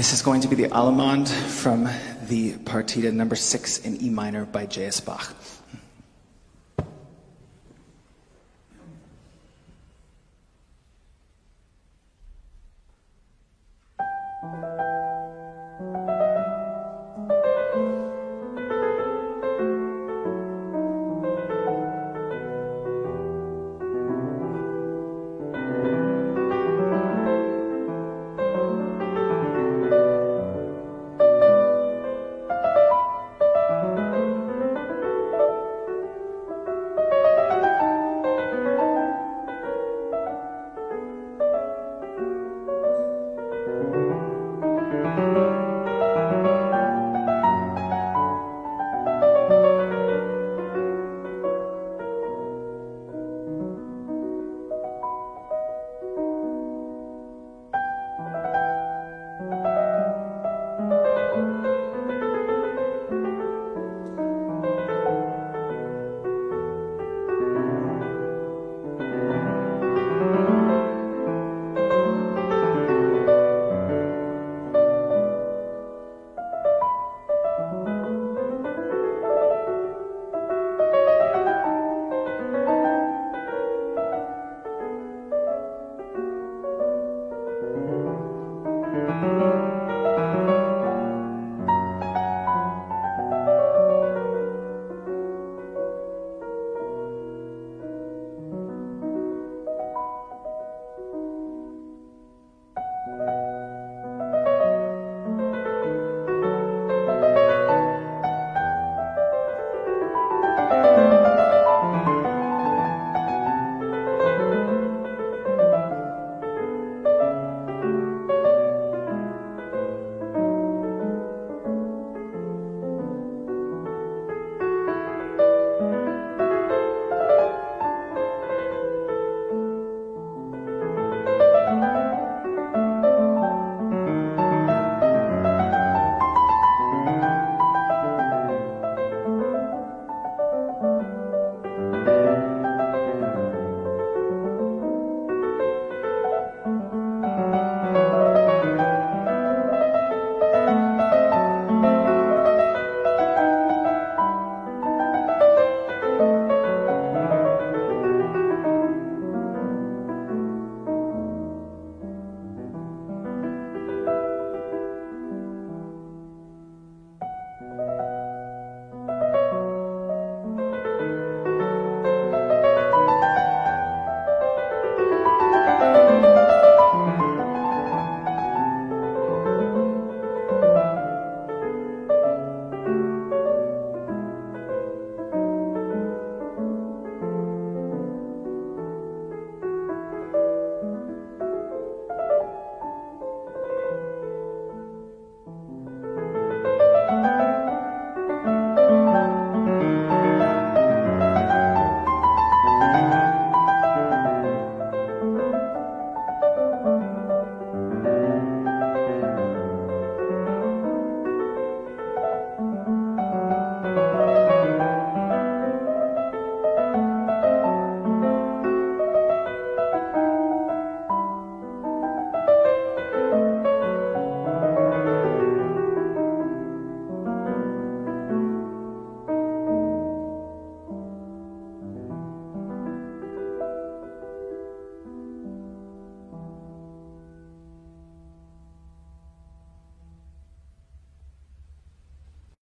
This is going to be the Allemande from the Partita number six in E minor by J.S. Bach.